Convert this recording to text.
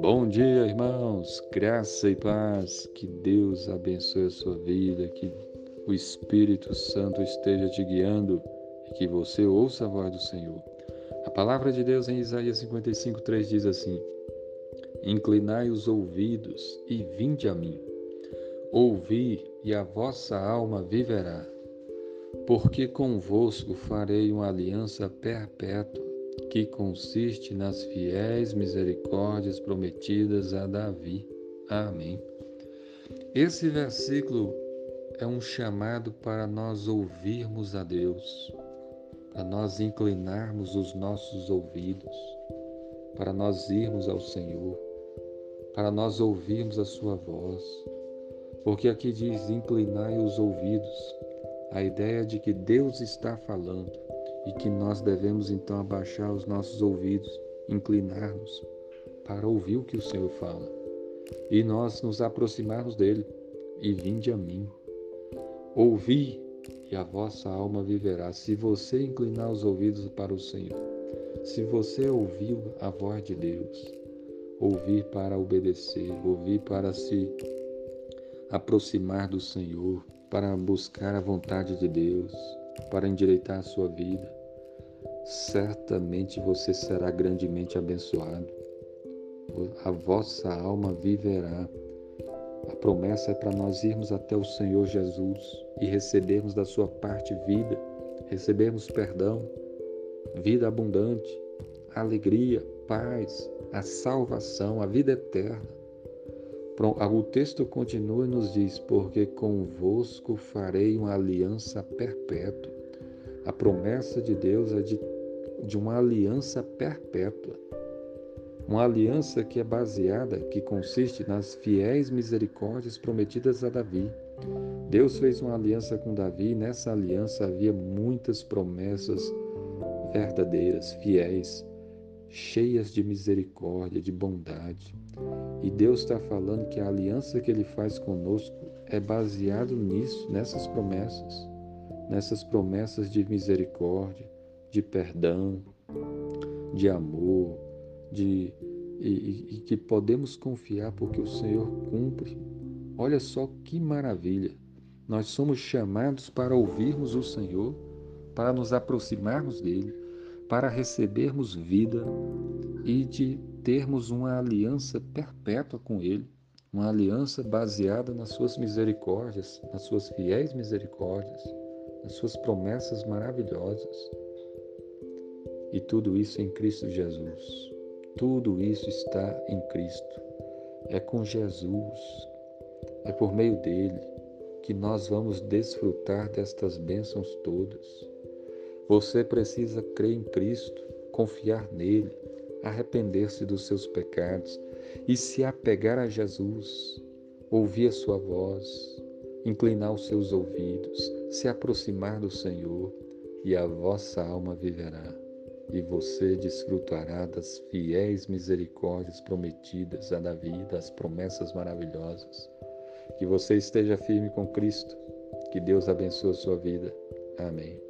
Bom dia, irmãos. Graça e paz. Que Deus abençoe a sua vida, que o Espírito Santo esteja te guiando e que você ouça a voz do Senhor. A palavra de Deus em Isaías 55, 3 diz assim: Inclinai os ouvidos e vinde a mim. Ouvi e a vossa alma viverá. Porque convosco farei uma aliança perpétua que consiste nas fiéis misericórdias prometidas a Davi. Amém. Esse versículo é um chamado para nós ouvirmos a Deus, para nós inclinarmos os nossos ouvidos, para nós irmos ao Senhor, para nós ouvirmos a Sua voz. Porque aqui diz: inclinai os ouvidos, a ideia de que Deus está falando e que nós devemos então abaixar os nossos ouvidos, inclinar-nos para ouvir o que o Senhor fala e nós nos aproximarmos dele e vinde a mim. Ouvi e a vossa alma viverá. Se você inclinar os ouvidos para o Senhor, se você ouviu a voz de Deus, ouvir para obedecer, ouvir para se aproximar do Senhor, para buscar a vontade de Deus, para endireitar a sua vida, certamente você será grandemente abençoado. A vossa alma viverá. A promessa é para nós irmos até o Senhor Jesus e recebermos da sua parte vida, recebermos perdão, vida abundante, alegria, paz, a salvação, a vida eterna. O texto continua e nos diz: Porque convosco farei uma aliança perpétua. A promessa de Deus é de de uma aliança perpétua. Uma aliança que é baseada, que consiste nas fiéis misericórdias prometidas a Davi. Deus fez uma aliança com Davi e nessa aliança havia muitas promessas verdadeiras, fiéis, cheias de misericórdia, de bondade. E Deus está falando que a aliança que Ele faz conosco é baseado nisso, nessas promessas, nessas promessas de misericórdia, de perdão, de amor, de e, e, que podemos confiar porque o Senhor cumpre. Olha só que maravilha! Nós somos chamados para ouvirmos o Senhor, para nos aproximarmos dele, para recebermos vida e de termos uma aliança perpétua com ele, uma aliança baseada nas suas misericórdias, nas suas fiéis misericórdias, nas suas promessas maravilhosas. E tudo isso em Cristo Jesus. Tudo isso está em Cristo. É com Jesus, é por meio dele que nós vamos desfrutar destas bênçãos todas. Você precisa crer em Cristo, confiar nele, arrepender-se dos seus pecados e se apegar a Jesus, ouvir a sua voz, inclinar os seus ouvidos, se aproximar do Senhor e a vossa alma viverá e você desfrutará das fiéis misericórdias prometidas a Davi, das promessas maravilhosas. Que você esteja firme com Cristo. Que Deus abençoe a sua vida. Amém.